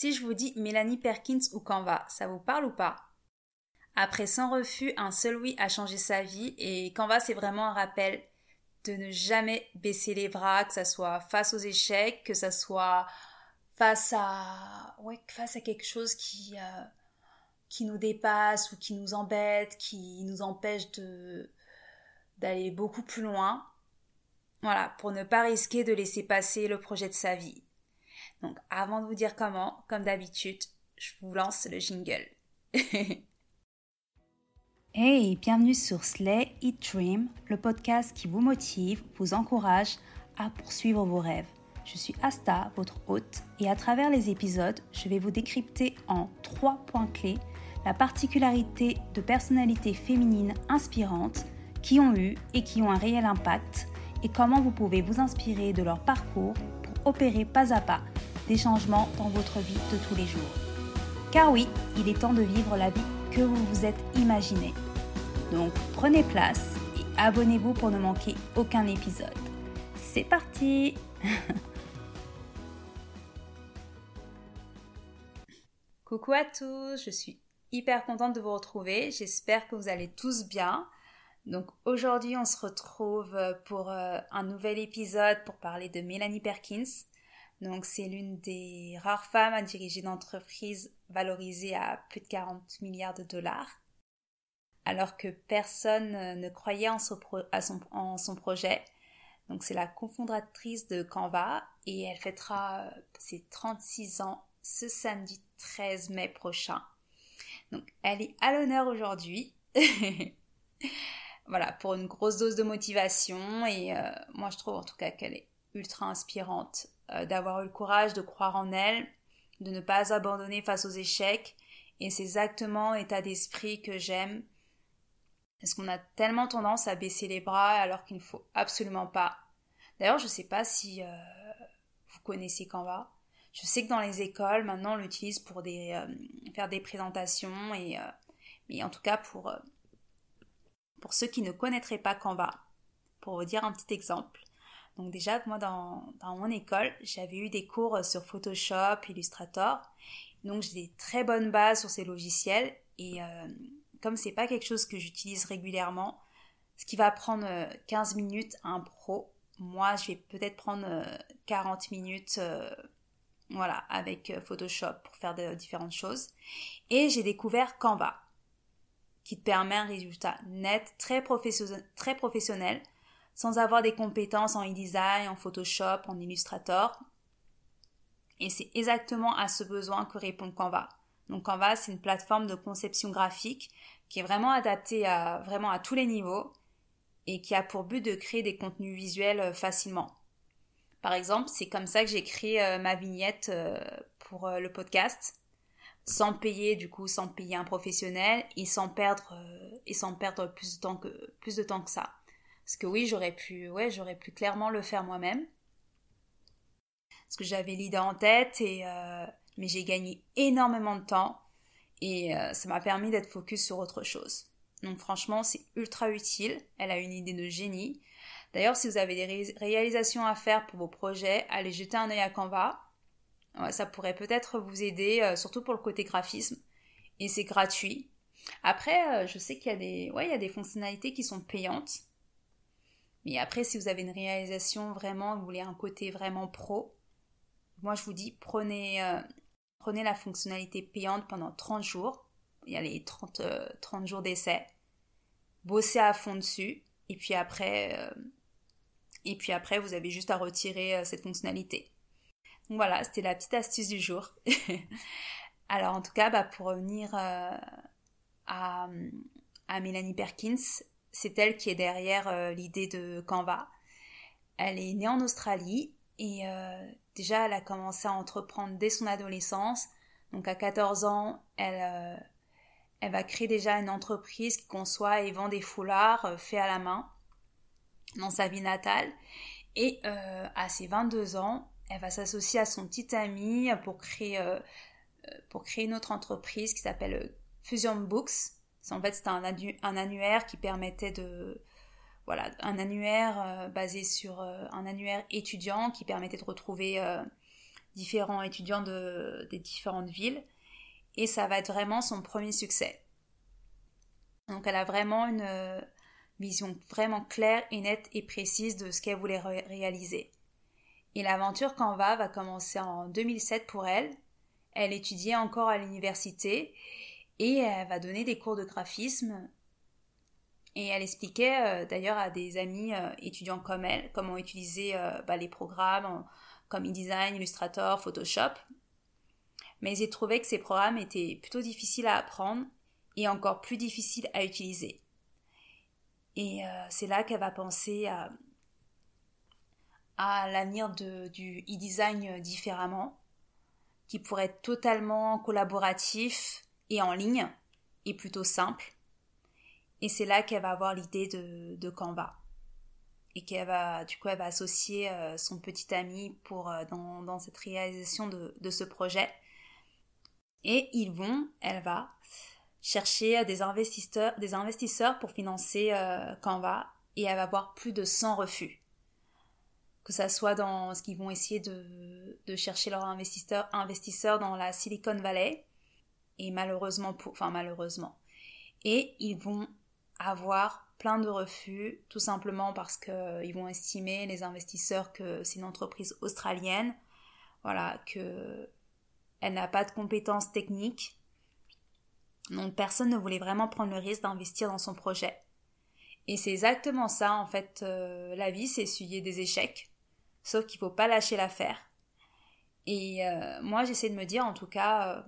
Si je vous dis Mélanie Perkins ou Canva, ça vous parle ou pas? Après 100 refus, un seul oui a changé sa vie et Canva c'est vraiment un rappel de ne jamais baisser les bras, que ça soit face aux échecs, que ça soit face à quelque chose qui euh, qui nous dépasse ou qui nous embête, qui nous empêche d'aller beaucoup plus loin. Voilà, pour ne pas risquer de laisser passer le projet de sa vie. Donc avant de vous dire comment, comme d'habitude, je vous lance le jingle. hey, bienvenue sur Slay Eat Dream, le podcast qui vous motive, vous encourage à poursuivre vos rêves. Je suis Asta, votre hôte, et à travers les épisodes, je vais vous décrypter en trois points clés la particularité de personnalités féminines inspirantes qui ont eu et qui ont un réel impact et comment vous pouvez vous inspirer de leur parcours pour opérer pas à pas des changements dans votre vie de tous les jours. Car oui, il est temps de vivre la vie que vous vous êtes imaginé. Donc prenez place et abonnez-vous pour ne manquer aucun épisode. C'est parti Coucou à tous, je suis hyper contente de vous retrouver. J'espère que vous allez tous bien. Donc aujourd'hui, on se retrouve pour euh, un nouvel épisode pour parler de Mélanie Perkins. Donc c'est l'une des rares femmes à diriger une entreprise valorisée à plus de 40 milliards de dollars. Alors que personne ne croyait en son, projet. Donc c'est la cofondatrice de Canva et elle fêtera euh, ses 36 ans ce samedi 13 mai prochain. Donc elle est à l'honneur aujourd'hui. voilà, pour une grosse dose de motivation et euh, moi je trouve en tout cas qu'elle est ultra inspirante euh, d'avoir eu le courage de croire en elle, de ne pas abandonner face aux échecs et c'est exactement l'état d'esprit que j'aime. Parce qu'on a tellement tendance à baisser les bras alors qu'il ne faut absolument pas. D'ailleurs, je ne sais pas si euh, vous connaissez Canva. Je sais que dans les écoles, maintenant, on l'utilise pour euh, faire des présentations, et, euh, mais en tout cas pour, pour ceux qui ne connaîtraient pas Canva, pour vous dire un petit exemple. Donc déjà, moi, dans, mon école, j'avais eu des cours sur Photoshop, Illustrator, donc j'ai des très bonnes bases sur ces logiciels, et comme c'est pas quelque chose que j'utilise régulièrement, ce qui va prendre 15 minutes à un pro, moi, je vais peut-être prendre 40 minutes voilà, avec euh, Photoshop pour faire différentes choses. Et j'ai découvert Canva, qui te permet un résultat net, très, très professionnel, sans avoir des compétences en e-design, en Photoshop, en Illustrator. Et c'est exactement à ce besoin que répond Canva. Donc Canva, c'est une plateforme de conception graphique qui est vraiment adaptée à vraiment à tous les niveaux et qui a pour but de créer des contenus visuels euh, facilement. Par exemple, c'est comme ça que j'ai créé euh, ma vignette euh, pour le podcast, sans payer du coup, sans payer un professionnel et sans perdre et sans perdre plus de temps que plus de temps que ça. Parce que oui, j'aurais pu, ouais, j'aurais pu clairement le faire moi-même. Parce que j'avais l'idée en tête et mais j'ai gagné énormément de temps et ça m'a permis d'être focus sur autre chose. Donc franchement, c'est ultra utile. Elle a une idée de génie. D'ailleurs, si vous avez des réalisations à faire pour vos projets, allez jeter un œil à Canva. ça pourrait peut-être vous aider, euh, surtout pour le côté graphisme. Et c'est gratuit. Après, euh, je sais qu'il y des, ouais, y a des fonctionnalités qui sont payantes. Mais après, si vous avez une réalisation vraiment, vous voulez un côté vraiment pro, moi je vous dis, prenez, euh, prenez la fonctionnalité payante pendant 30 jours. Il y a les 30, 30 jours d'essai. Bossez à fond dessus. Et puis après, et puis après, vous avez juste à retirer euh, cette fonctionnalité. Voilà, c'était la petite astuce du jour. Alors en tout cas, bah, pour revenir euh, à, à, Mélanie Perkins, c'est elle qui est derrière euh, l'idée de Canva. Elle est née en Australie et déjà elle a commencé à entreprendre dès son adolescence. Donc à 14 ans, elle, elle va créer déjà une entreprise qui conçoit et vend des foulards faits à la main dans sa vie natale. Et euh, à ses 22 ans, elle va s'associer à son petit ami pour créer, euh, euh, pour créer une autre entreprise qui s'appelle Fusion Books. En fait, c'était un, annuaire qui permettait de... Voilà, un annuaire basé sur un annuaire étudiant qui permettait de retrouver différents étudiants de, des différentes villes. Et ça va être vraiment son premier succès. Donc elle a vraiment une euh, vision vraiment claire et nette et précise de ce qu'elle voulait réaliser. Et l'aventure Canva va commencer en 2007 pour elle. Elle étudiait encore à l'université et elle va donner des cours de graphisme. Et elle expliquait euh, d'ailleurs à des amis euh, étudiants comme elle comment utiliser bah, les programmes comme InDesign, Illustrator, Photoshop. Mais j'ai trouvé que ces programmes étaient plutôt difficiles à apprendre et encore plus difficiles à utiliser. Et euh, c'est là qu'elle va penser à, à l'avenir du e-design différemment, qui pourrait être totalement collaboratif et en ligne, et plutôt simple. Et c'est là qu'elle va avoir l'idée de, de Canva. Et qu'elle va du coup elle va associer euh, son petit ami pour euh, dans, dans, cette réalisation de, de, ce projet. Et ils vont elle va chercher des investisseurs des investisseurs pour financer euh, Canva. Et elle va avoir plus de 100 refus. Que ça soit dans ce qu'ils vont essayer de, de chercher leurs investisseurs investisseurs dans la Silicon Valley et malheureusement pour enfin malheureusement et ils vont avoir plein de refus, tout simplement parce qu'ils euh, vont estimer, les investisseurs, que c'est une entreprise australienne, voilà, que elle n'a pas de compétences techniques. Donc personne ne voulait vraiment prendre le risque d'investir dans son projet. Et c'est exactement ça, en fait, euh, la vie, c'est essuyer des échecs, sauf qu'il faut pas lâcher l'affaire. Et euh, moi, j'essaie de me dire, en tout cas,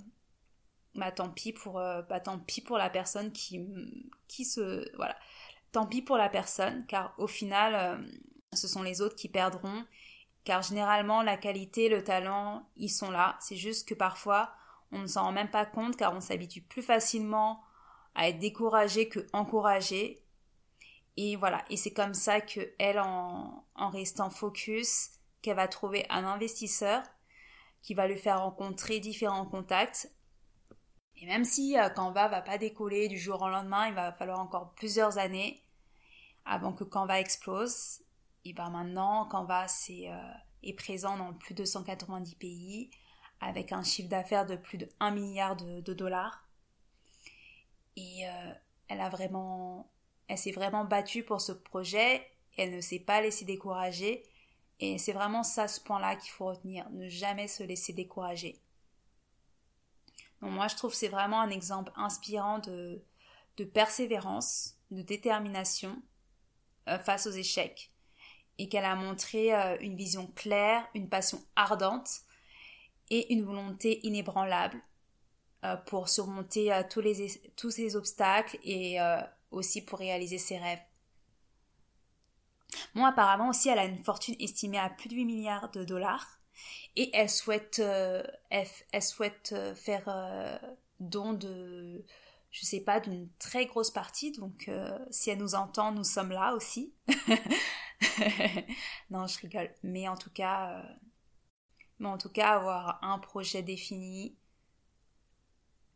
bah tant pis pour, bah, tant pis pour la personne qui, qui se, voilà, tant pis pour la personne, car au final, euh, ce sont les autres qui perdront, car généralement, la qualité, le talent, ils sont là. C'est juste que parfois, on ne s'en rend même pas compte, car on s'habitue plus facilement à être découragé que encouragé. Et voilà, et c'est comme ça que elle, en, en restant focus, qu'elle va trouver un investisseur qui va lui faire rencontrer différents contacts et même si euh, Canva va pas décoller du jour au lendemain, il va falloir encore plusieurs années avant que Canva explose. Et ben maintenant, Canva c'est, euh, est présent dans plus de 190 pays avec un chiffre d'affaires de plus de 1 milliard de, dollars. Et euh, elle a vraiment, elle s'est vraiment battue pour ce projet. Elle ne s'est pas laissée décourager. Et c'est vraiment ça, ce point-là qu'il faut retenir. Ne jamais se laisser décourager moi, je trouve c'est vraiment un exemple inspirant de, persévérance, de détermination euh, face aux échecs. Et qu'elle a montré euh, une vision claire, une passion ardente et une volonté inébranlable euh, pour surmonter tous, les, ces obstacles et aussi pour réaliser ses rêves. Bon, apparemment aussi, elle a une fortune estimée à plus de 8 milliards de dollars et elle souhaite, euh, elle, souhaite euh, faire euh, don de, je sais pas, d'une très grosse partie. Donc, si elle nous entend, nous sommes là aussi. non, je rigole. Mais en tout cas, mais en tout cas, avoir un projet défini,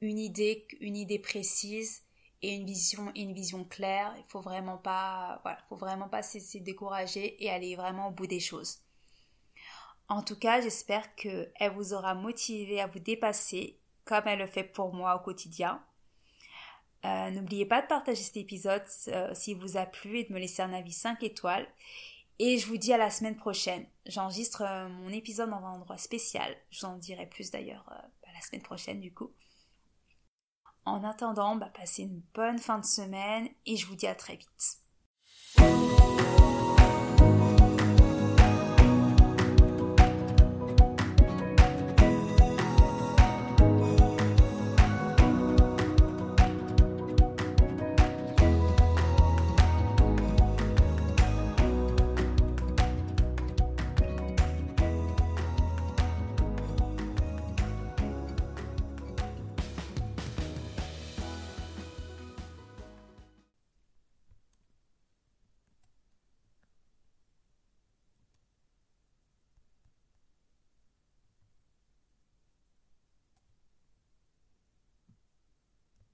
une idée, une idée précise et une vision, une vision claire. Il faut vraiment pas, voilà, faut vraiment pas se décourager et aller vraiment au bout des choses. En tout cas, j'espère qu'elle vous aura motivé à vous dépasser comme elle le fait pour moi au quotidien. Euh, n'oubliez pas de partager cet épisode euh, s'il vous a plu et de me laisser un avis 5 étoiles. Et je vous dis à la semaine prochaine. J'enregistre euh, mon épisode dans un endroit spécial. Je vous en dirai plus d'ailleurs bah, la semaine prochaine du coup. En attendant, bah, passez une bonne fin de semaine et je vous dis à très vite.